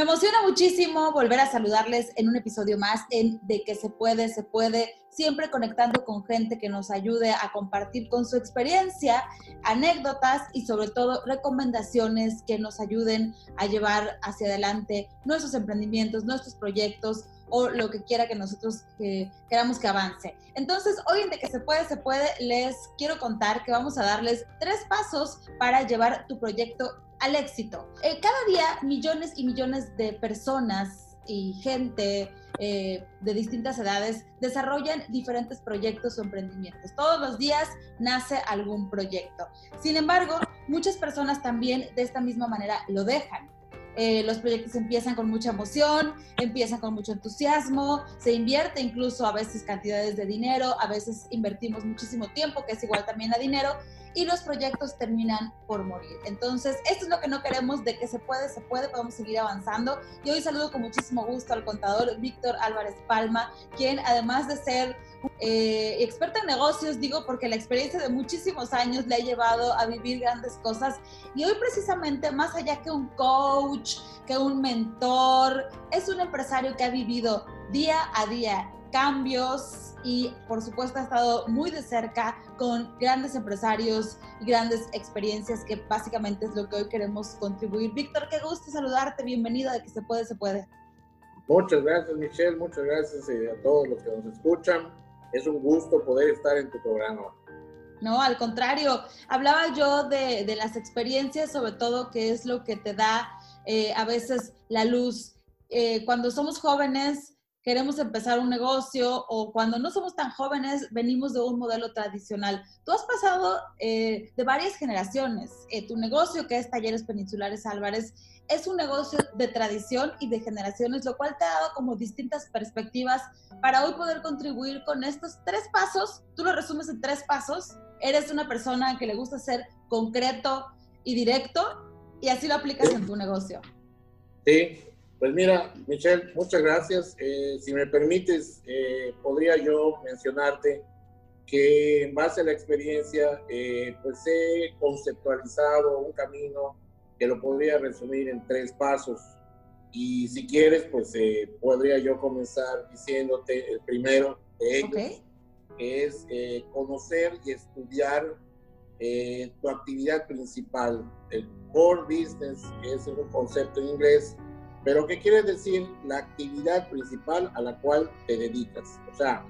Me emociona muchísimo volver a saludarles en un episodio más en De que se puede, se puede, siempre conectando con gente que nos ayude a compartir con su experiencia, anécdotas y sobre todo recomendaciones que nos ayuden a llevar hacia adelante nuestros emprendimientos, nuestros proyectos o lo que quiera que nosotros eh, queramos que avance. Entonces, hoy en De que se puede, se puede, les quiero contar que vamos a darles tres pasos para llevar tu proyecto al éxito. Eh, cada día millones y millones de personas y gente eh, de distintas edades desarrollan diferentes proyectos o emprendimientos. Todos los días nace algún proyecto. Sin embargo, muchas personas también de esta misma manera lo dejan. Eh, los proyectos empiezan con mucha emoción, empiezan con mucho entusiasmo, se invierte incluso a veces cantidades de dinero, a veces invertimos muchísimo tiempo, que es igual también a dinero, y los proyectos terminan por morir. Entonces, esto es lo que no queremos, de que se puede, se puede, podemos seguir avanzando. Y hoy saludo con muchísimo gusto al contador Víctor Álvarez Palma, quien además de ser eh, experto en negocios, digo porque la experiencia de muchísimos años le ha llevado a vivir grandes cosas. Y hoy precisamente, más allá que un coach, que un mentor, es un empresario que ha vivido día a día cambios y por supuesto ha estado muy de cerca con grandes empresarios y grandes experiencias que básicamente es lo que hoy queremos contribuir. Víctor, qué gusto saludarte, bienvenido de que se puede, se puede. Muchas gracias Michelle, muchas gracias eh, a todos los que nos escuchan. Es un gusto poder estar en tu programa. No, al contrario, hablaba yo de, de las experiencias, sobre todo que es lo que te da eh, a veces la luz. Eh, cuando somos jóvenes, queremos empezar un negocio o cuando no somos tan jóvenes venimos de un modelo tradicional. Tú has pasado eh, de varias generaciones. Eh, tu negocio, que es Talleres Peninsulares Álvarez, es un negocio de tradición y de generaciones, lo cual te ha dado como distintas perspectivas para hoy poder contribuir con estos tres pasos. Tú lo resumes en tres pasos. Eres una persona que le gusta ser concreto y directo y así lo aplicas en tu negocio. Sí, pues mira, Michelle, muchas gracias. Eh, si me permites, eh, podría yo mencionarte que en base a la experiencia, eh, pues he conceptualizado un camino que lo podría resumir en tres pasos. Y si quieres, pues podría yo comenzar diciéndote el primero de ellos, que es conocer y estudiar tu actividad principal, el core business, que es un concepto en inglés, pero ¿qué quiere decir la actividad principal a la cual te dedicas? O sea,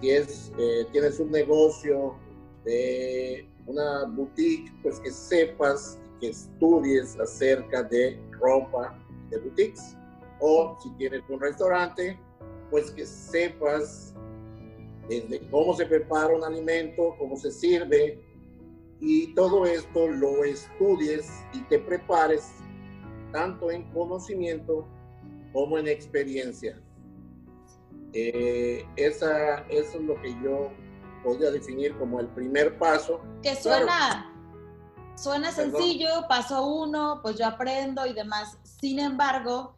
si es, eh, tienes un negocio de una boutique, pues que sepas que estudies acerca de ropa de boutiques. O si tienes un restaurante, pues que sepas desde cómo se prepara un alimento, cómo se sirve, y todo esto lo estudies y te prepares tanto en conocimiento como en experiencia. Eh, esa, eso es lo que yo podría definir como el primer paso. Que suena, suena sencillo, paso uno, pues yo aprendo y demás. Sin embargo,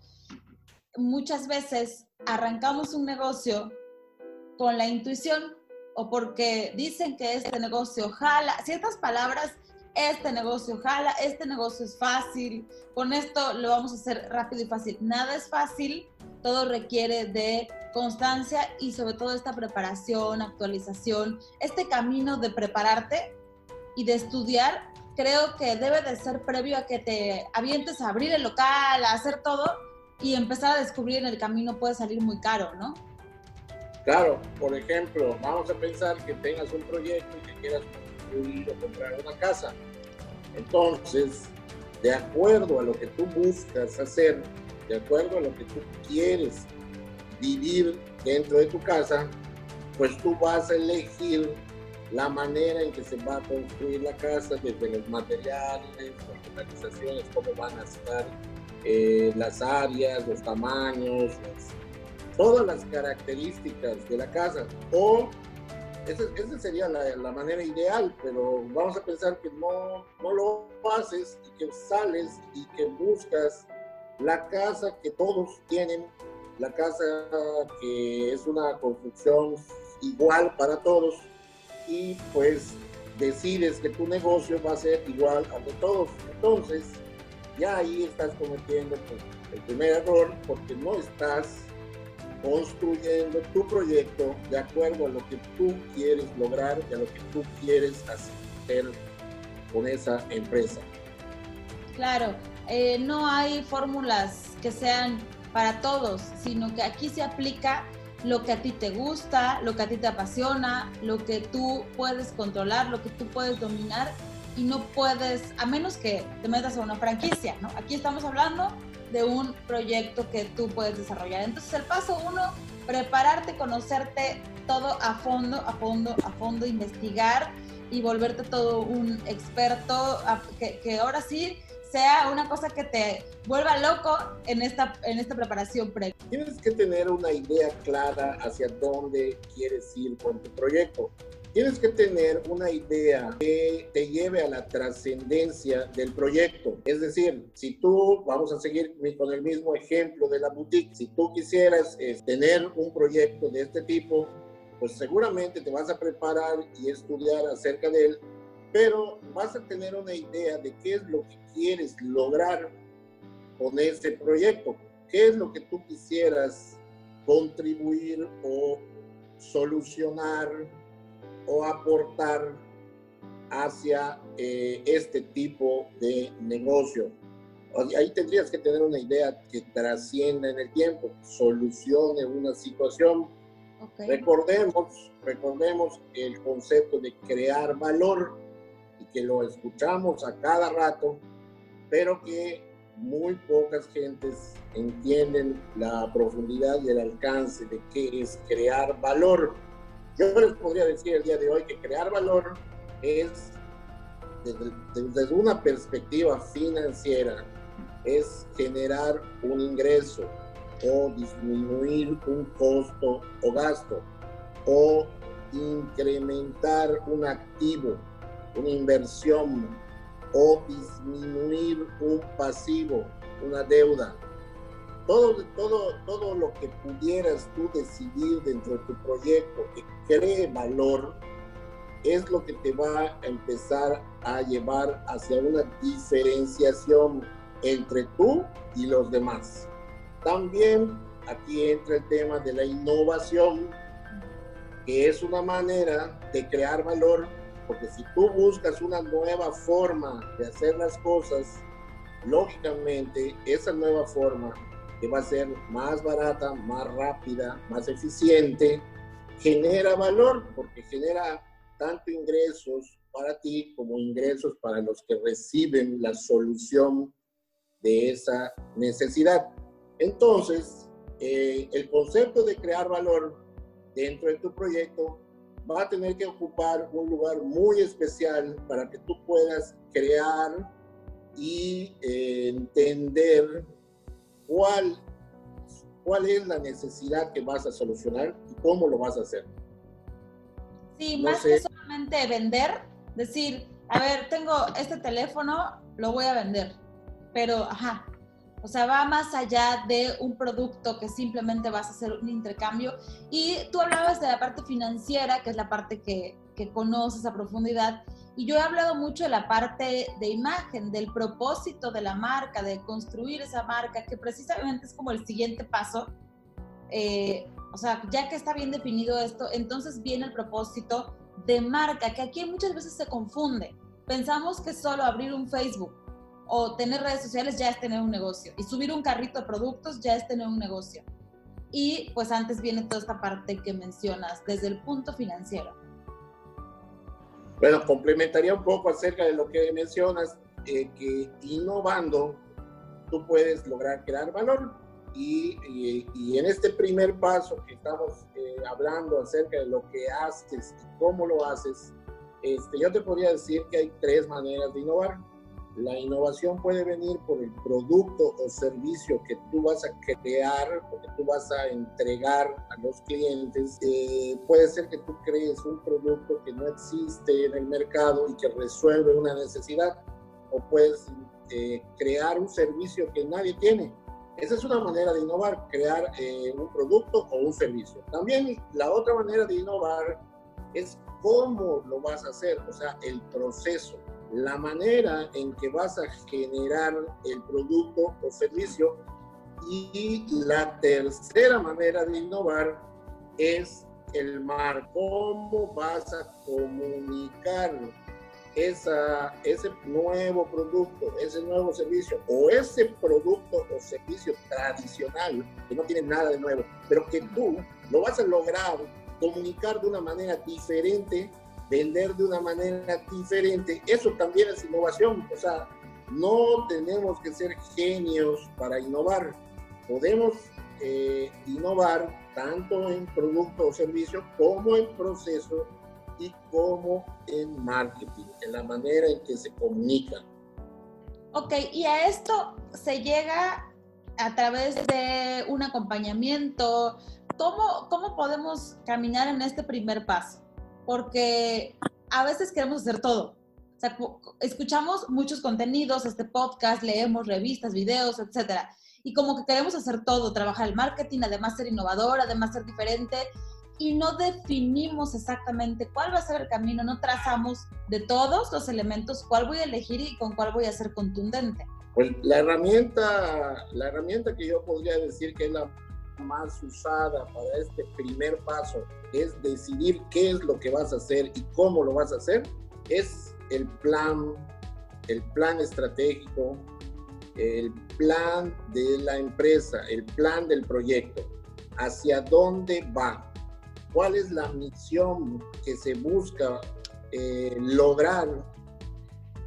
muchas veces arrancamos un negocio con la intuición o porque dicen que este negocio jala, ciertas palabras este negocio jala, este negocio es fácil, con esto lo vamos a hacer rápido y fácil. Nada es fácil, todo requiere de constancia y sobre todo esta preparación, actualización, este camino de prepararte y de estudiar, creo que debe de ser previo a que te avientes a abrir el local, a hacer todo y empezar a descubrir en el camino puede salir muy caro, ¿no? Claro, por ejemplo, vamos a pensar que tengas un proyecto y que quieras construir o comprar una casa entonces, de acuerdo a lo que tú buscas hacer, de acuerdo a lo que tú quieres vivir dentro de tu casa, pues tú vas a elegir la manera en que se va a construir la casa, desde los materiales, las organizaciones, cómo van a estar eh, las áreas, los tamaños, todas las características de la casa. O esa, sería la, manera ideal, pero vamos a pensar que no, no lo haces y que sales y que buscas la casa que todos tienen, la casa que es una construcción igual para todos y pues decides que tu negocio va a ser igual al de todos. Entonces, ya ahí estás cometiendo pues, el primer error porque no estás construyendo tu proyecto de acuerdo a lo que tú quieres lograr y a lo que tú quieres hacer con esa empresa. Claro, eh, no hay fórmulas que sean para todos, sino que aquí se aplica lo que a ti te gusta, lo que a ti te apasiona, lo que tú puedes controlar, lo que tú puedes dominar y no puedes, a menos que te metas a una franquicia, ¿no? Aquí estamos hablando de un proyecto que tú puedes desarrollar. Entonces el paso uno, prepararte, conocerte todo a fondo, a fondo, a fondo, investigar y volverte todo un experto, que, que ahora sí sea una cosa que te vuelva loco en esta, en esta preparación previa. Tienes que tener una idea clara hacia dónde quieres ir con tu proyecto. Tienes que tener una idea que te lleve a la trascendencia del proyecto. Es decir, si tú, vamos a seguir con el mismo ejemplo de la boutique, si tú quisieras eh, tener un proyecto de este tipo, pues seguramente te vas a preparar y estudiar acerca de él pero vas a tener una idea de qué es lo que quieres lograr con ese proyecto, qué es lo que tú quisieras contribuir o solucionar o aportar hacia eh, este tipo de negocio. Ahí tendrías que tener una idea que trascienda en el tiempo, solucione una situación. Recordemos, recordemos el concepto de crear valor que lo escuchamos a cada rato, pero que muy pocas gentes entienden la profundidad y el alcance de qué es crear valor. Yo les podría decir el día de hoy que crear valor es, desde, una perspectiva financiera, es generar un ingreso o disminuir un costo o gasto o incrementar un activo una inversión o disminuir un pasivo, una deuda. Todo, todo, todo lo que pudieras tú decidir dentro de tu proyecto cree valor es lo que te va a empezar a llevar hacia una diferenciación entre tú y los demás. También aquí entra el tema de la innovación, que es una manera de crear valor porque si tú buscas una nueva forma de hacer las cosas, lógicamente esa nueva forma que va a ser más barata, más rápida, más eficiente, genera valor porque genera tanto ingresos para ti como ingresos para los que reciben la solución de esa necesidad. Entonces, eh, el concepto de crear valor dentro de tu proyecto va a tener que ocupar un lugar muy especial para que tú puedas crear y eh, entender cuál, cuál es la necesidad que vas a solucionar y cómo lo vas a hacer. Sí, más que solamente vender, decir, a ver, tengo este teléfono, lo voy a vender, pero, ajá, o sea, va más allá de un producto que simplemente vas a hacer un intercambio. Y tú hablabas de la parte financiera, que es la parte que, que conoces a profundidad. Y yo he hablado mucho de la parte de imagen, del propósito de la marca, de construir esa marca, que precisamente es como el siguiente paso. Eh, o sea, ya que está bien definido esto, entonces viene el propósito de marca, que aquí muchas veces se confunde. Pensamos que solo abrir un Facebook o tener redes sociales ya es tener un negocio y subir un carrito de productos ya es tener un negocio. Y pues antes viene toda esta parte que mencionas desde el punto financiero. Bueno, complementaría un poco acerca de lo que mencionas, eh, que innovando tú puedes lograr crear valor. Y, y, en este primer paso que estamos eh, hablando acerca de lo que haces y cómo lo haces, este, yo te podría decir que hay tres maneras de innovar. La innovación puede venir por el producto o servicio que tú vas a crear o que tú vas a entregar a los clientes. Eh, puede ser que tú crees un producto que no existe en el mercado y que resuelve una necesidad. O puedes eh, crear un servicio que nadie tiene. Esa es una manera de innovar, crear eh, un producto o un servicio. También la otra manera de innovar es cómo lo vas a hacer, o sea, el proceso la manera en que vas a generar el producto o servicio. Y la tercera manera de innovar es el mar, cómo vas a comunicar esa, ese nuevo producto, ese nuevo servicio o ese producto o servicio tradicional que no tiene nada de nuevo, pero que tú lo vas a lograr comunicar de una manera diferente, vender de una manera diferente. Eso también es innovación. O sea, no tenemos que ser genios para innovar. Podemos eh, innovar tanto en producto o servicio como en proceso y como en marketing, en la manera en que se comunican. Ok, y a esto se llega a través de un acompañamiento. ¿Cómo, ¿Cómo podemos caminar en este primer paso? Porque a veces queremos hacer todo. O sea, escuchamos muchos contenidos, este podcast, leemos revistas, videos, etcétera. Y como que queremos hacer todo, trabajar el marketing, además ser innovador, además ser diferente, y no definimos exactamente cuál va a ser el camino, no trazamos de todos los elementos cuál voy a elegir y con cuál voy a ser contundente. Pues la herramienta, la herramienta que yo podría decir que es la más usada para este primer paso es decidir qué es lo que vas a hacer y cómo lo vas a hacer, es el plan, el plan estratégico, el plan de la empresa, el plan del proyecto, hacia dónde va, cuál es la misión que se busca eh, lograr,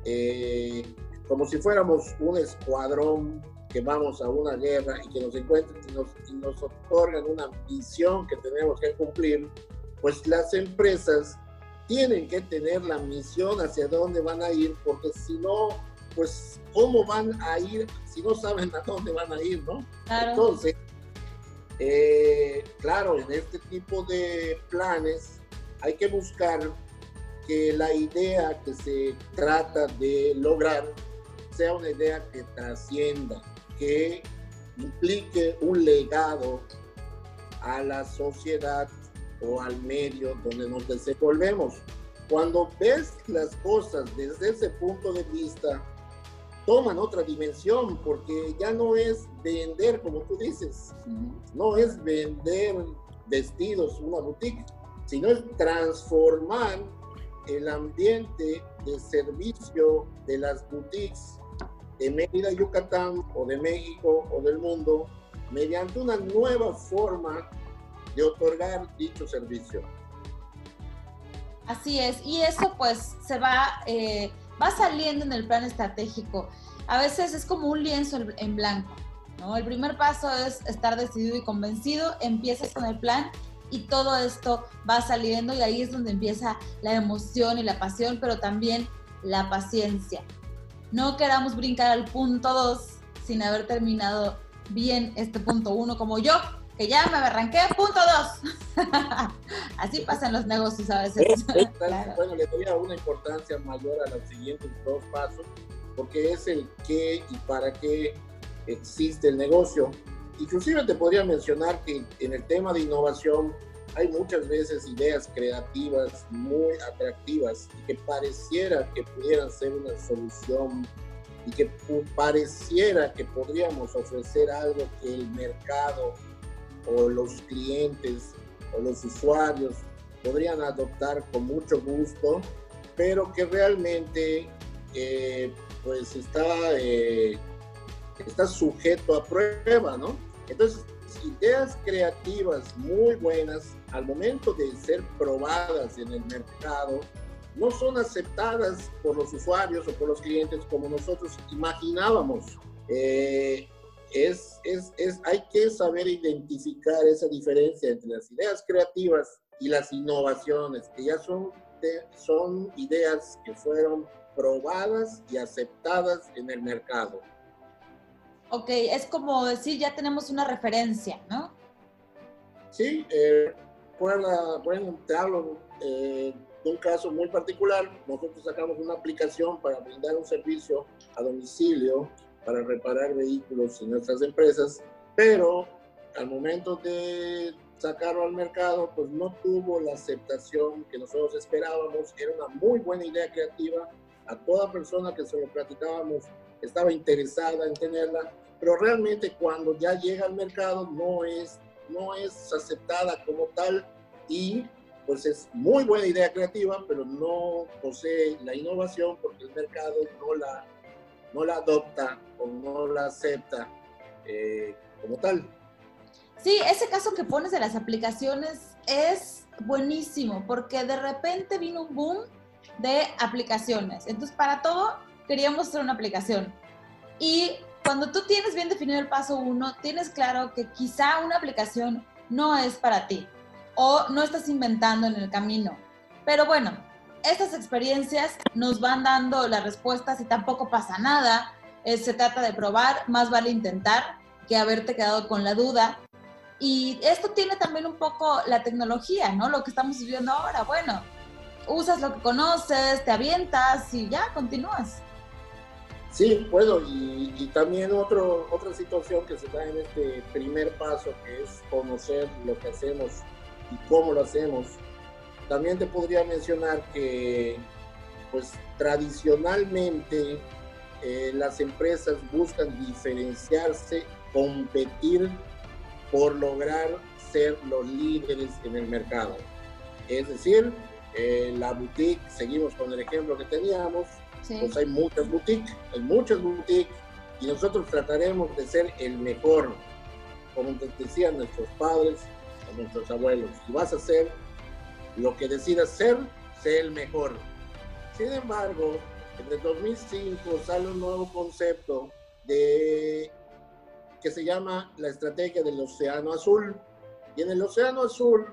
eh, como si fuéramos un escuadrón que vamos a una guerra y que nos encuentren y nos, y nos otorgan una misión que tenemos que cumplir, pues las empresas tienen que tener la misión hacia dónde van a ir, porque si no, pues cómo van a ir si no saben a dónde van a ir, ¿no? Entonces, eh, claro, en este tipo de planes hay que buscar que la idea que se trata de lograr sea una idea que trascienda, que implique un legado a la sociedad o al medio donde nos desenvolvemos. Cuando ves las cosas desde ese punto de vista, toman otra dimensión porque ya no es vender, como tú dices, no es vender vestidos, una boutique, sino es transformar el ambiente de servicio de las boutiques de Mérida, Yucatán o de México o del mundo mediante una nueva forma de otorgar dicho servicio. Así es, y eso pues se va eh, va saliendo en el plan estratégico. A veces es como un lienzo en blanco, ¿no? El primer paso es estar decidido y convencido, empiezas con el plan y todo esto va saliendo y ahí es donde empieza la emoción y la pasión, pero también la paciencia. No queramos brincar al punto 2 sin haber terminado bien este punto 1 como yo, que ya me arranqué, punto 2. Así pasan los negocios a veces. Bueno, le doy una importancia mayor a los siguientes dos pasos, porque es el qué y para qué existe el negocio. Inclusive te podría mencionar que en el tema de innovación hay muchas veces ideas creativas muy atractivas y que pareciera que pudieran ser una solución y que pareciera que podríamos ofrecer algo que el mercado o los clientes o los usuarios podrían adoptar con mucho gusto, pero que realmente eh, pues está, eh, está sujeto a prueba, ¿no? Entonces, ideas creativas muy buenas al momento de ser probadas en el mercado no son aceptadas por los usuarios o por los clientes como nosotros imaginábamos. Eh, es, es, es, hay que saber identificar esa diferencia entre las ideas creativas y las innovaciones, que ya son, son ideas que fueron probadas y aceptadas en el mercado. Ok, es como decir, ya tenemos una referencia, ¿no? Sí, eh, bueno, te hablo eh, de un caso muy particular. Nosotros sacamos una aplicación para brindar un servicio a domicilio para reparar vehículos en nuestras empresas, pero al momento de sacarlo al mercado, pues no tuvo la aceptación que nosotros esperábamos. Era una muy buena idea creativa, a toda persona que se lo platicábamos estaba interesada en tenerla, pero realmente cuando ya llega al mercado no es, no es aceptada como tal y pues es muy buena idea creativa, pero no posee la innovación porque el mercado no la, no la adopta o no la acepta eh, como tal. Sí, ese caso que pones de las aplicaciones es buenísimo porque de repente vino un boom de aplicaciones. Entonces, para todo queríamos hacer una aplicación. Y cuando tú tienes bien definido el paso uno, tienes claro que quizá una aplicación no es para ti o no estás inventando en el camino. Pero bueno, estas experiencias nos van dando las respuestas y tampoco pasa nada. Eh, se trata de probar, más vale intentar que haberte quedado con la duda. Y esto tiene también un poco la tecnología, ¿no? Lo que estamos viviendo ahora. Bueno, usas lo que conoces, te avientas y ya continúas. Sí, puedo. Y, y, también otro, otra situación que se da en este primer paso, que es conocer lo que hacemos y cómo lo hacemos. También te podría mencionar que, pues, tradicionalmente eh, las empresas buscan diferenciarse, competir por lograr ser los líderes en el mercado. Es decir, eh, la boutique, seguimos con el ejemplo que teníamos, pues hay muchas boutiques, hay muchas boutiques y nosotros trataremos de ser el mejor, como decían nuestros padres, o nuestros abuelos. Si vas a ser lo que decidas ser, sé el mejor. Sin embargo, en el 2005 sale un nuevo concepto de que se llama la estrategia del Océano Azul. Y en el Océano Azul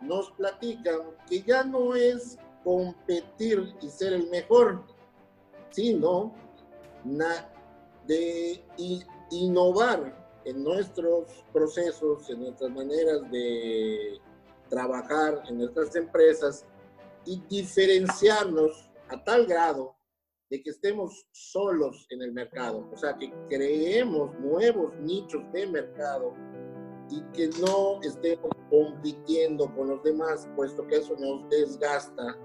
nos platican que ya no es competir y ser el mejor, sino de innovar en nuestros procesos, en nuestras maneras de trabajar en nuestras empresas y diferenciarnos a tal grado de que estemos solos en el mercado, o sea, que creemos nuevos nichos de mercado y que no estemos compitiendo con los demás, puesto que eso nos desgasta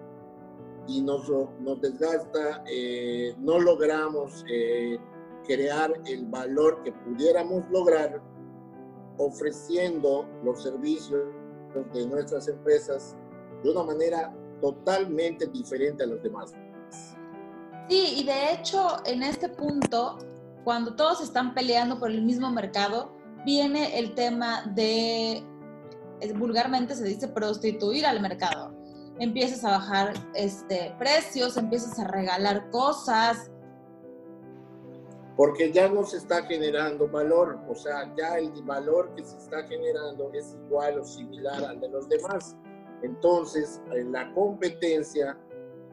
y nos, nos desgasta, eh, no logramos eh, crear el valor que pudiéramos lograr ofreciendo los servicios de nuestras empresas de una manera totalmente diferente a los demás. Sí, y de hecho en este punto, cuando todos están peleando por el mismo mercado, viene el tema de, vulgarmente se dice, prostituir al mercado. Empiezas a bajar este, precios, empiezas a regalar cosas, porque ya no se está generando valor, o sea, ya el valor que se está generando es igual o similar al de los demás. Entonces, en la competencia,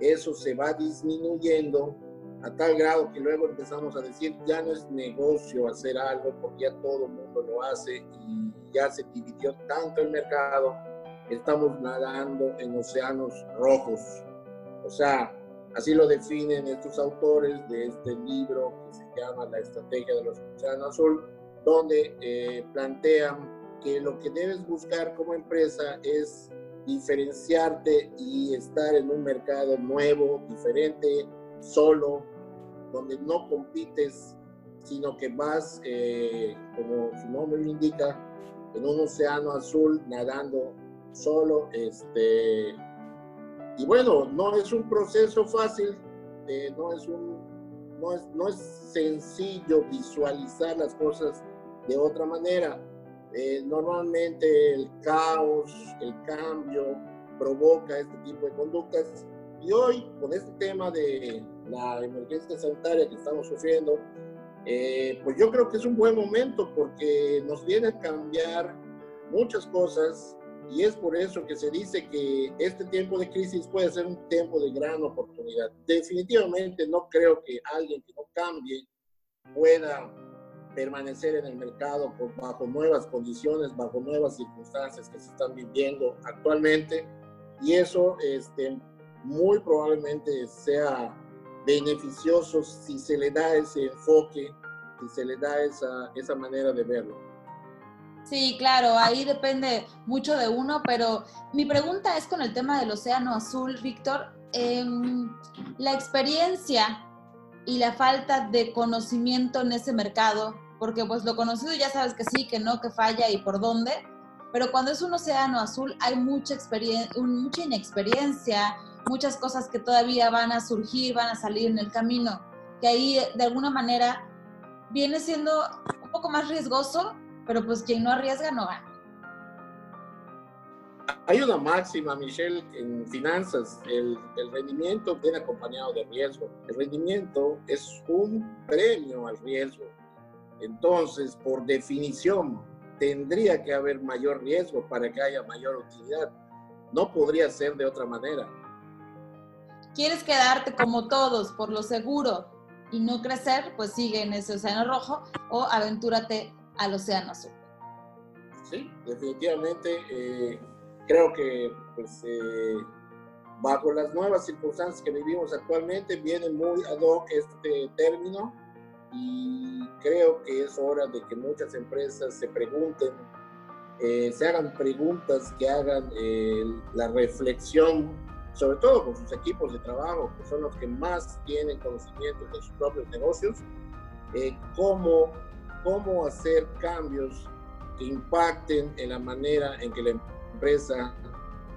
eso se va disminuyendo a tal grado que luego empezamos a decir, ya no es negocio hacer algo porque ya todo el mundo lo hace y ya se dividió tanto el mercado, estamos nadando en océanos rojos. O sea, Así lo definen estos autores de este libro que se llama La Estrategia de los Océanos Azul, donde eh, plantean que lo que debes buscar como empresa es diferenciarte y estar en un mercado nuevo, diferente, solo, donde no compites, sino que vas, eh, como su nombre lo indica, en un océano azul, nadando solo, este, y bueno, no es un proceso fácil, eh, no, es no, es, no es sencillo visualizar las cosas de otra manera. Eh, normalmente el caos, el cambio provoca este tipo de conductas. Y hoy, con este tema de la emergencia sanitaria que estamos sufriendo, eh, pues yo creo que es un buen momento porque nos viene a cambiar muchas cosas y es por eso que se dice que este tiempo de crisis puede ser un tiempo de gran oportunidad. Definitivamente no creo que alguien que no cambie pueda permanecer en el mercado bajo nuevas condiciones, bajo nuevas circunstancias que se están viviendo actualmente. Y eso este, muy probablemente sea beneficioso si se le da ese enfoque, si se le da esa, esa manera de verlo. Sí, claro, ahí depende mucho de uno, pero mi pregunta es con el tema del océano azul, Víctor. em, la experiencia y la falta de conocimiento en ese mercado, porque pues lo conocido ya sabes que sí, que no, que falla y por dónde, pero cuando es un océano azul hay mucha, experiencia, mucha inexperiencia, muchas cosas que todavía van a surgir, van a salir en el camino, que ahí de alguna manera viene siendo un poco más riesgoso, pero pues quien no arriesga no gana. Hay una máxima, Michelle, en finanzas, el, el, rendimiento viene acompañado de riesgo. El rendimiento es un premio al riesgo. Entonces, por definición, tendría que haber mayor riesgo para que haya mayor utilidad. No podría ser de otra manera. ¿Quieres quedarte como todos por lo seguro y no crecer? Pues sigue en ese océano rojo o aventúrate al océano azul. Sí, definitivamente. Eh, creo que pues, eh, bajo las nuevas circunstancias que vivimos actualmente viene muy ad hoc este término y creo que es hora de que muchas empresas se pregunten, eh, se hagan preguntas que hagan la reflexión sobre todo con sus equipos de trabajo, que son los que más tienen conocimiento de sus propios negocios, eh, cómo, cómo hacer cambios que impacten en la manera en que la empresa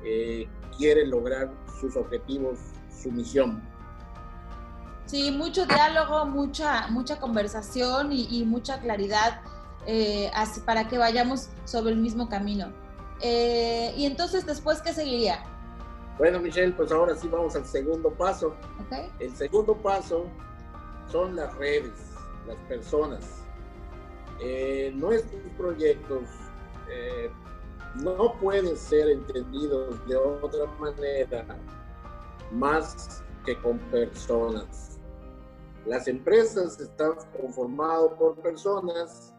eh, quiere lograr sus objetivos, su misión. Sí, mucho diálogo, mucha, mucha conversación y, mucha claridad eh, así, para que vayamos sobre el mismo camino. y entonces, después, ¿qué seguiría? Bueno, Michelle, pues ahora sí vamos al segundo paso. El segundo paso son las redes, las personas. Eh, nuestros proyectos eh, no pueden ser entendidos de otra manera más que con personas. Las empresas están conformadas por personas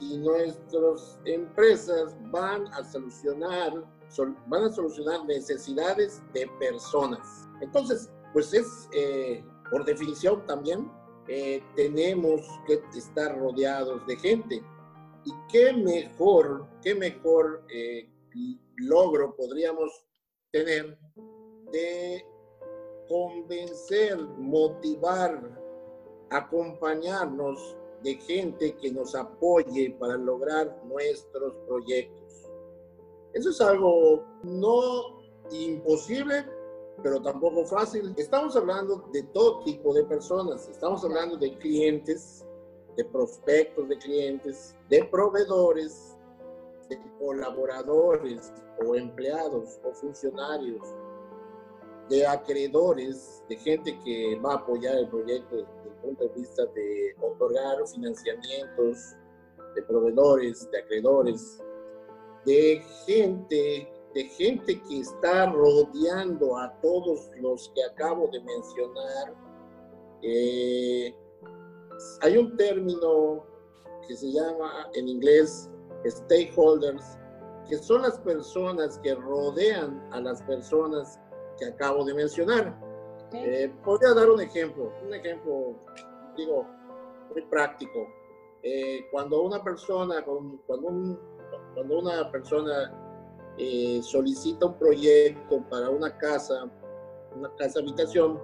y nuestras empresas van a solucionar van a solucionar necesidades de personas. Entonces, pues es, eh, por definición también, eh, tenemos que estar rodeados de gente. Y qué mejor, qué mejor eh, logro podríamos tener de convencer, motivar, acompañarnos de gente que nos apoye para lograr nuestros proyectos. Eso es algo no imposible, pero tampoco fácil. Estamos hablando de todo tipo de personas. Estamos hablando de clientes, de prospectos de clientes, de proveedores, de colaboradores o empleados o funcionarios, de acreedores, de gente que va a apoyar el proyecto desde el punto de vista de otorgar financiamientos, de proveedores, de acreedores, de gente, de gente que está rodeando a todos los que acabo de mencionar. Eh, hay un término que se llama en inglés stakeholders, que son las personas que rodean a las personas que acabo de mencionar. Eh, podría dar un ejemplo, un ejemplo, digo, muy práctico. Eh, cuando una persona, cuando un cuando una persona eh, solicita un proyecto para una casa, una casa habitación,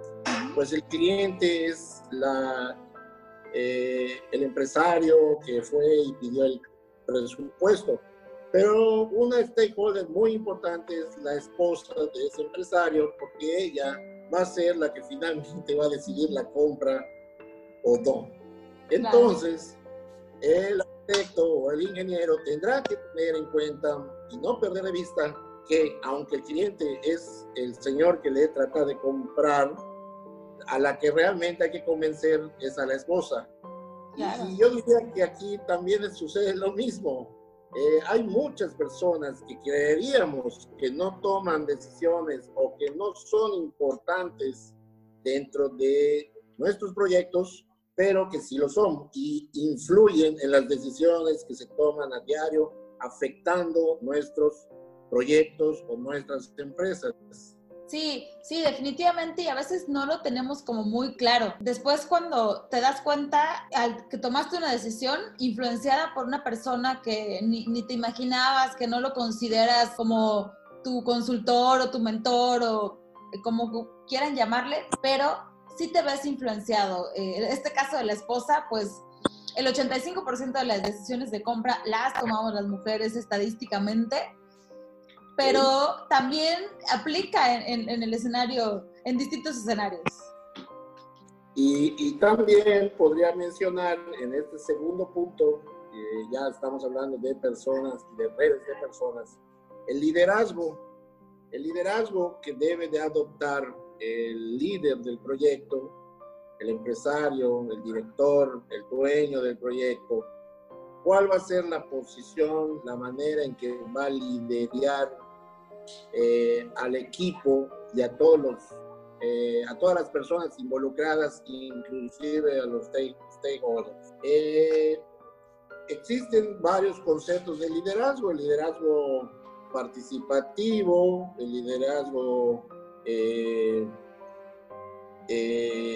pues el cliente es la, eh, el empresario que fue y pidió el presupuesto. Pero una stakeholder muy importante es la esposa de ese empresario, porque ella va a ser la que finalmente va a decidir la compra o no. Entonces, el o el ingeniero tendrá que tener en cuenta y no perder de vista que aunque el cliente es el señor que le trata de comprar, a la que realmente hay que convencer es a la esposa. Y yo diría que aquí también sucede lo mismo. Eh, hay muchas personas que creeríamos que no toman decisiones o que no son importantes dentro de nuestros proyectos, pero que sí lo son y influyen en las decisiones que se toman a diario, afectando nuestros proyectos o nuestras empresas. Sí, sí, definitivamente y a veces no lo tenemos como muy claro. Después cuando te das cuenta que tomaste una decisión influenciada por una persona que ni, ni te imaginabas, que no lo consideras como tu consultor o tu mentor o como quieran llamarle, pero sí te ves influenciado. Eh, en este caso de la esposa, pues el 85% de las decisiones de compra las tomamos las mujeres estadísticamente, pero también aplica en, el escenario, en distintos escenarios. Y, también podría mencionar en este segundo punto, ya estamos hablando de personas, de redes de personas, el liderazgo. El liderazgo que debe de adoptar el líder del proyecto, el empresario, el director, el dueño del proyecto, cuál va a ser la posición, la manera en que va a liderar eh, al equipo y a todos los, eh, a todas las personas involucradas, inclusive a los stakeholders. Eh, existen varios conceptos de liderazgo, el liderazgo participativo, el liderazgo eh,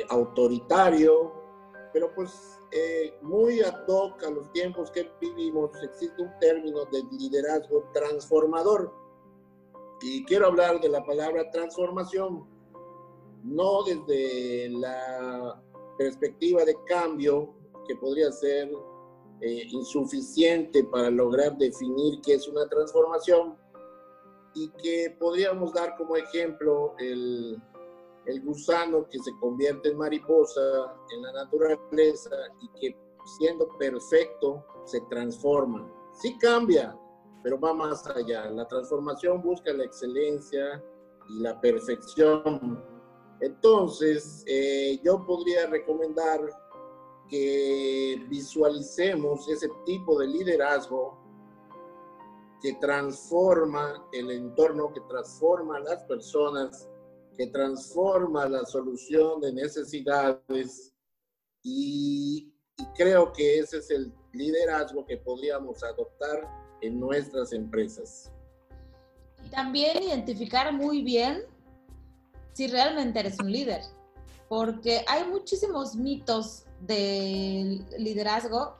autoritario, pero pues eh, muy ad hoc a los tiempos que vivimos, existe un término de liderazgo transformador. Y quiero hablar de la palabra transformación, no desde la perspectiva de cambio, que podría ser eh, insuficiente para lograr definir qué es una transformación, y que podríamos dar como ejemplo el, el gusano que se convierte en mariposa en la naturaleza y que siendo perfecto se transforma. Sí cambia, pero va más allá. La transformación busca la excelencia y la perfección. Entonces, eh, yo podría recomendar que visualicemos ese tipo de liderazgo que transforma el entorno, que transforma las personas que transforma la solución de necesidades y, creo que ese es el liderazgo que podríamos adoptar en nuestras empresas. Y también identificar muy bien si realmente eres un líder, porque hay muchísimos mitos del liderazgo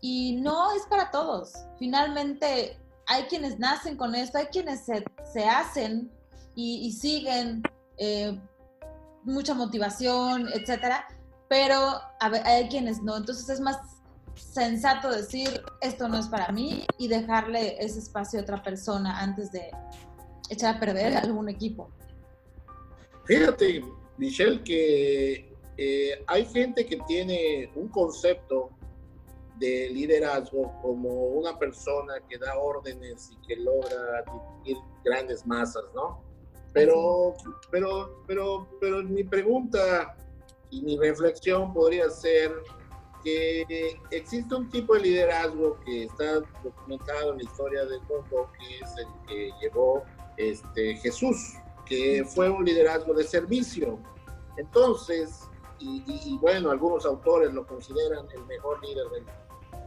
y no es para todos. Finalmente, hay quienes nacen con esto, hay quienes se, hacen y, y, siguen eh, mucha motivación, etcétera, pero hay quienes no. Entonces es más sensato decir esto no es para mí y dejarle ese espacio a otra persona antes de echar a perder algún equipo. Fíjate, Michelle, que eh, hay gente que tiene un concepto de liderazgo como una persona que da órdenes y que logra dirigir grandes masas, ¿no? Pero, pero, pero, pero mi pregunta y mi reflexión podría ser que existe un tipo de liderazgo que está documentado en la historia del mundo, que es el que llevó este, Jesús, que fue un liderazgo de servicio. Entonces, y, bueno, algunos autores lo consideran el mejor líder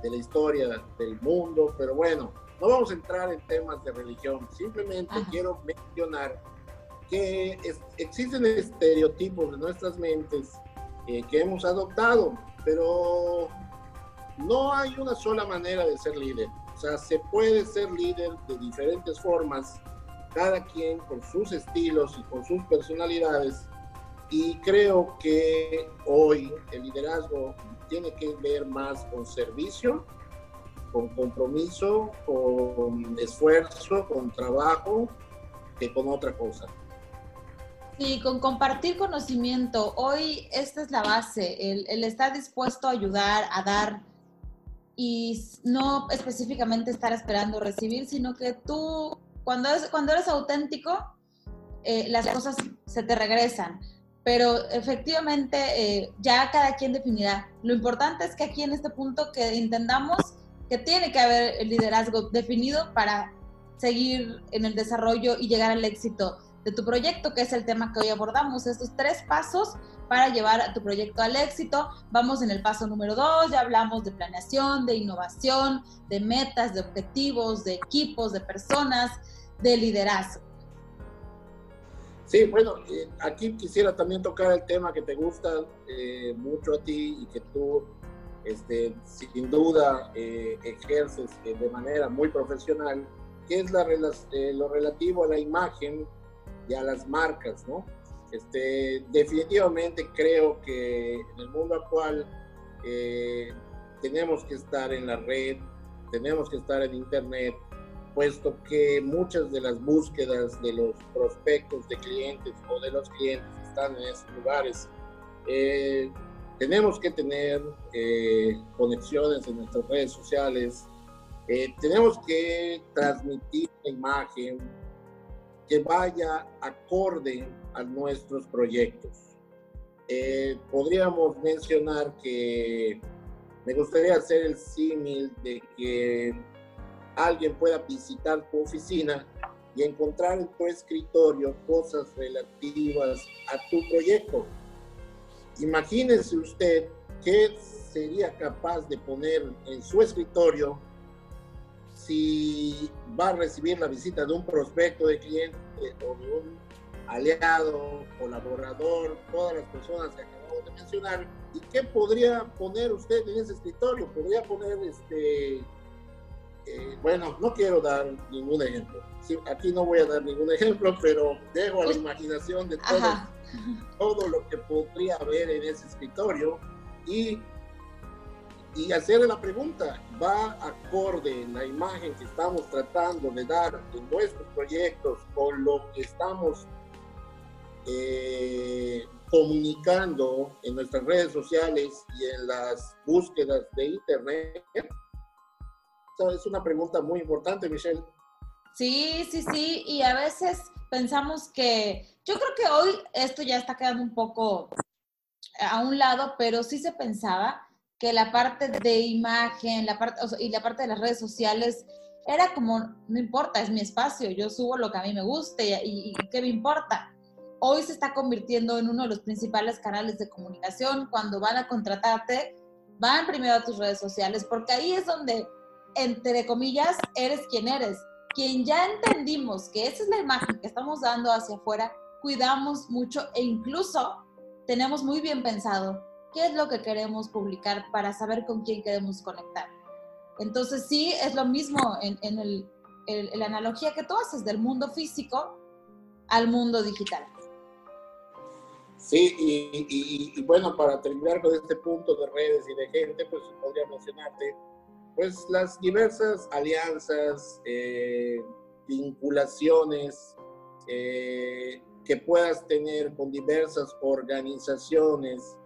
de la historia del mundo, pero bueno, no vamos a entrar en temas de religión, simplemente quiero mencionar que existen estereotipos de nuestras mentes eh, que hemos adoptado, pero no hay una sola manera de ser líder. O sea, se puede ser líder de diferentes formas, cada quien con sus estilos y con sus personalidades. Y creo que hoy el liderazgo tiene que ver más con servicio, con compromiso, con esfuerzo, con trabajo, que con otra cosa. Sí, con compartir conocimiento. Hoy esta es la base, el, el, estar dispuesto a ayudar, a dar y no específicamente estar esperando recibir, sino que tú, cuando, es, cuando eres auténtico, eh, las cosas se te regresan. Pero efectivamente eh, ya cada quien definirá. Lo importante es que aquí en este punto que entendamos que tiene que haber el liderazgo definido para seguir en el desarrollo y llegar al éxito de tu proyecto, que es el tema que hoy abordamos, estos tres pasos para llevar a tu proyecto al éxito. Vamos en el paso número dos, ya hablamos de planeación, de innovación, de metas, de objetivos, de equipos, de personas, de liderazgo. Sí, bueno, eh, aquí quisiera también tocar el tema que te gusta eh, mucho a ti y que tú, este, sin duda, eh, ejerces de manera muy profesional, que es la, lo relativo a la imagen y a las marcas, ¿no? Este, definitivamente creo que en el mundo actual eh, tenemos que estar en la red, tenemos que estar en Internet, puesto que muchas de las búsquedas de los prospectos de clientes o de los clientes están en esos lugares, eh, tenemos que tener eh, conexiones en nuestras redes sociales, eh, tenemos que transmitir la imagen que vaya acorde a nuestros proyectos. podríamos mencionar que me gustaría hacer el símil de que alguien pueda visitar tu oficina y encontrar en tu escritorio cosas relativas a tu proyecto. Imagínese usted qué sería capaz de poner en su escritorio si va a recibir la visita de un prospecto de cliente o de un aliado, colaborador, todas las personas que acabamos de mencionar. ¿Y qué podría poner usted en ese escritorio? Podría poner este, eh, bueno, no quiero dar ningún ejemplo. aquí no voy a dar ningún ejemplo, pero dejo a la imaginación de todo, todo lo que podría haber en ese escritorio y, y hacerle la pregunta, ¿va acorde la imagen que estamos tratando de dar en nuestros proyectos con lo que estamos eh, comunicando en nuestras redes sociales y en las búsquedas de Internet? Es una pregunta muy importante, Michelle. Sí, sí, sí, y a veces pensamos que, yo creo que hoy esto ya está quedando un poco a un lado, pero sí se pensaba que la parte de imagen, la parte, y la parte de las redes sociales era como, no importa, es mi espacio, yo subo lo que a mí me guste y, y qué me importa. Hoy se está convirtiendo en uno de los principales canales de comunicación. Cuando van a contratarte, van primero a tus redes sociales, porque ahí es donde entre comillas, eres quien eres. Quien ya entendimos que esa es la imagen que estamos dando hacia afuera, cuidamos mucho e incluso tenemos muy bien pensado qué es lo que queremos publicar para saber con quién queremos conectar. Entonces sí, es lo mismo en, el, la analogía que tú haces del mundo físico al mundo digital. Sí, y, y, bueno, para terminar con este punto de redes y de gente, pues podría mencionarte pues las diversas alianzas, eh, vinculaciones eh, que puedas tener con diversas organizaciones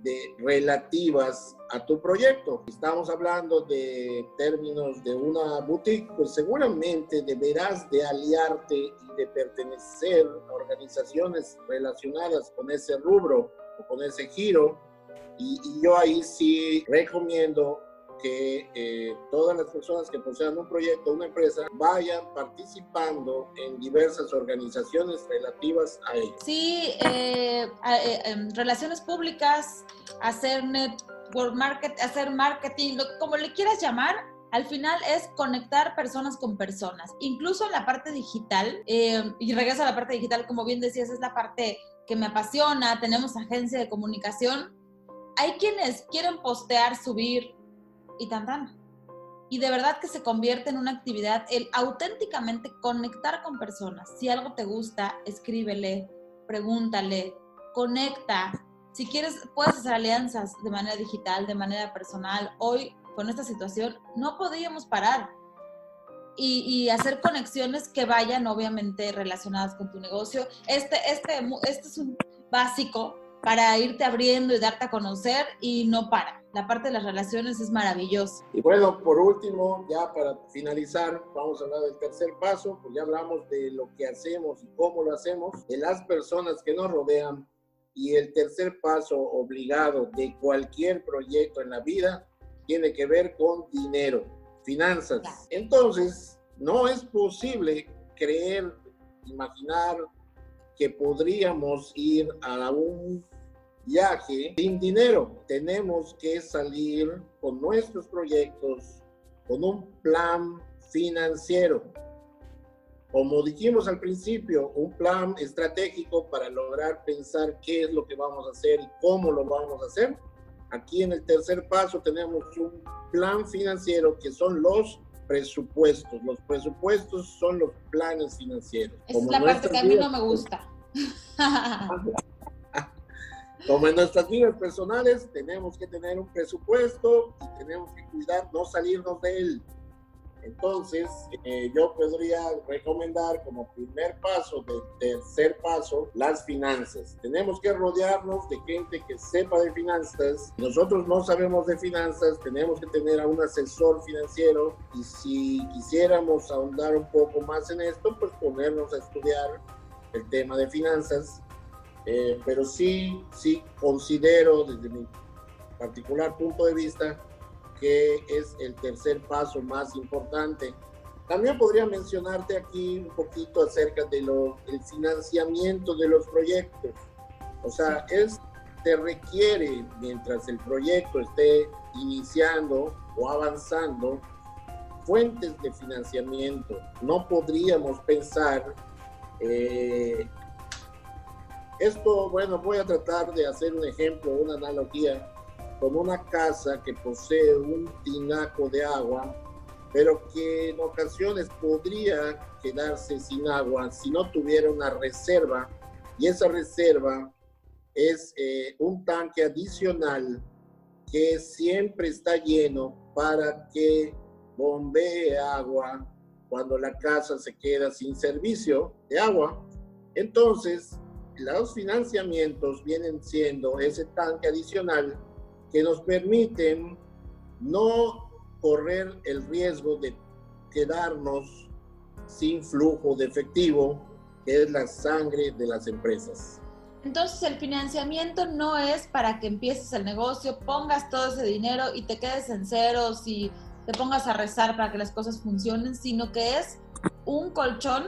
de, relativas a tu proyecto. Estamos hablando de términos de una boutique, pues seguramente deberás de aliarte y de pertenecer a organizaciones relacionadas con ese rubro o con ese giro. Y, y yo ahí sí recomiendo que eh, todas las personas que posean un proyecto, una empresa, vayan participando en diversas organizaciones relativas a ello. Sí, eh, eh, relaciones públicas, hacer network market, hacer marketing, como le quieras llamar, al final es conectar personas con personas, incluso en la parte digital, y regreso a la parte digital, como bien decías, es la parte que me apasiona, tenemos agencia de comunicación, hay quienes quieren postear, subir y tan tan. Y de verdad que se convierte en una actividad el auténticamente conectar con personas. Si algo te gusta, escríbele, pregúntale, conecta. Si quieres, puedes hacer alianzas de manera digital, de manera personal. Hoy, con esta situación, no podríamos parar. Y, y, hacer conexiones que vayan obviamente relacionadas con tu negocio. Este, este, este es un básico para irte abriendo y darte a conocer y no para la parte de las relaciones es maravillosa. Y bueno, por último, ya para finalizar, vamos a hablar del tercer paso, pues ya hablamos de lo que hacemos y cómo lo hacemos, de las personas que nos rodean y el tercer paso obligado de cualquier proyecto en la vida tiene que ver con dinero, finanzas. Entonces, no es posible creer, imaginar que podríamos ir a un viaje sin dinero. Tenemos que salir con nuestros proyectos, con un plan financiero. Como dijimos al principio, un plan estratégico para lograr pensar qué es lo que vamos a hacer y cómo lo vamos a hacer. Aquí en el tercer paso tenemos un plan financiero que son los presupuestos. Los presupuestos son los planes financieros. es la parte que a mí no me gusta. Como en nuestras vidas personales, tenemos que tener un presupuesto y tenemos que cuidar no salirnos de él. Entonces, eh, yo podría recomendar como primer paso, tercer paso, las finanzas. Tenemos que rodearnos de gente que sepa de finanzas. Nosotros no sabemos de finanzas, tenemos que tener a un asesor financiero y si quisiéramos ahondar un poco más en esto, pues ponernos a estudiar el tema de finanzas. Eh, pero sí, sí considero desde mi particular punto de vista que es el tercer paso más importante. También podría mencionarte aquí un poquito acerca del financiamiento de los proyectos. O sea, es, te requiere, mientras el proyecto esté iniciando o avanzando, fuentes de financiamiento. No podríamos pensar, eh, esto, bueno, voy a tratar de hacer un ejemplo, una analogía con una casa que posee un tinaco de agua, pero que en ocasiones podría quedarse sin agua si no tuviera una reserva, y esa reserva es eh, un tanque adicional que siempre está lleno para que bombee agua cuando la casa se queda sin servicio de agua. Entonces, los financiamientos vienen siendo ese tanque adicional que nos permiten no correr el riesgo de quedarnos sin flujo de efectivo, que es la sangre de las empresas. Entonces el financiamiento no es para que empieces el negocio, pongas todo ese dinero y te quedes en ceros y te pongas a rezar para que las cosas funcionen, sino que es un colchón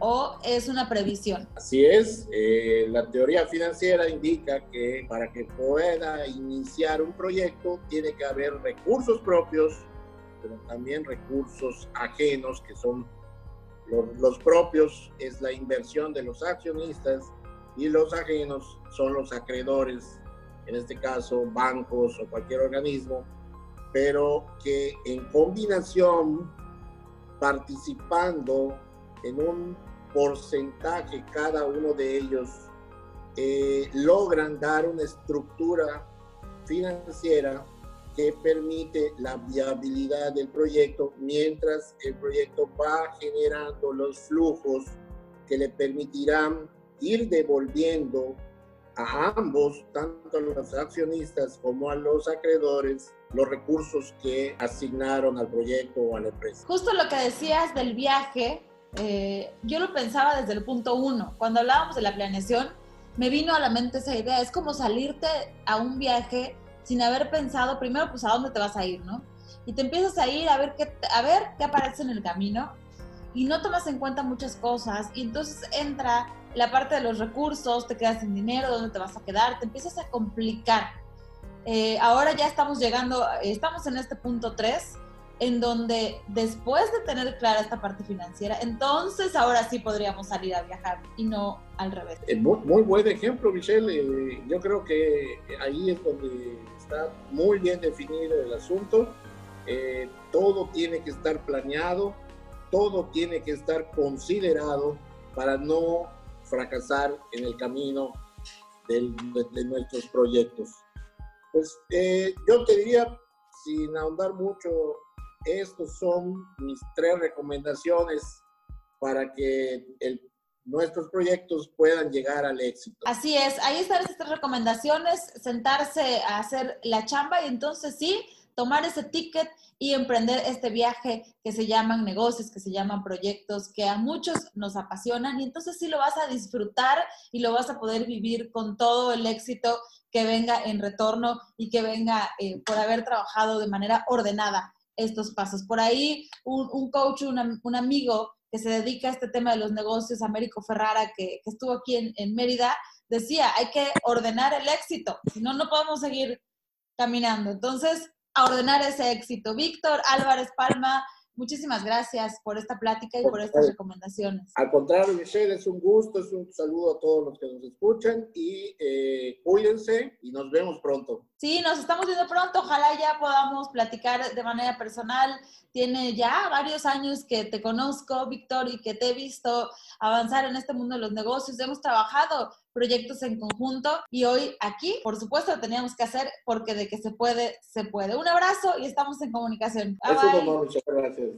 o es una previsión? Así es, eh, la teoría financiera indica que para que pueda iniciar un proyecto tiene que haber recursos propios, pero también recursos ajenos que son los, los propios, es la inversión de los accionistas y los ajenos son los acreedores, en este caso bancos o cualquier organismo, pero que en combinación participando en un porcentaje cada uno de ellos eh, logran dar una estructura financiera que permite la viabilidad del proyecto mientras el proyecto va generando los flujos que le permitirán ir devolviendo a ambos, tanto a los accionistas como a los acreedores, los recursos que asignaron al proyecto o a la empresa. Justo lo que decías del viaje, eh, yo lo pensaba desde el punto uno. Cuando hablábamos de la planeación, me vino a la mente esa idea. Es como salirte a un viaje sin haber pensado primero, pues, a dónde te vas a ir, ¿no? Y te empiezas a ir a ver qué, a ver qué aparece en el camino y no tomas en cuenta muchas cosas y entonces entra la parte de los recursos, te quedas sin dinero, dónde te vas a quedar, te empiezas a complicar. Eh, ahora ya estamos llegando, estamos en este punto 3 en donde después de tener clara esta parte financiera, entonces ahora sí podríamos salir a viajar y no al revés. Eh, muy, buen ejemplo, Michelle. Eh, yo creo que ahí es donde está muy bien definido el asunto. Eh, todo tiene que estar planeado, todo tiene que estar considerado para no fracasar en el camino de, de, nuestros proyectos. Pues yo te diría, sin ahondar mucho estos son mis tres recomendaciones para que nuestros proyectos puedan llegar al éxito. Así es, ahí están estas recomendaciones, sentarse a hacer la chamba y entonces sí, tomar ese ticket y emprender este viaje que se llaman negocios, que se llaman proyectos, que a muchos nos apasionan y entonces sí lo vas a disfrutar y lo vas a poder vivir con todo el éxito que venga en retorno y que venga eh, por haber trabajado de manera ordenada estos pasos. Por ahí un, coach, un, amigo que se dedica a este tema de los negocios, Américo Ferrara, que, estuvo aquí en, en, Mérida, decía, hay que ordenar el éxito, si no, no podemos seguir caminando. Entonces, a ordenar ese éxito. Víctor Álvarez Palma, Muchísimas gracias por esta plática y por estas recomendaciones. Al contrario, Michelle, es un gusto, es un saludo a todos los que nos escuchan y eh, cuídense y nos vemos pronto. Sí, nos estamos viendo pronto. Ojalá ya podamos platicar de manera personal. Tiene ya varios años que te conozco, Víctor, y que te he visto avanzar en este mundo de los negocios. Hemos trabajado proyectos en conjunto y hoy aquí, por supuesto, lo teníamos que hacer porque de que se puede, se puede. Un abrazo y estamos en comunicación. Bye, bye. muchas gracias.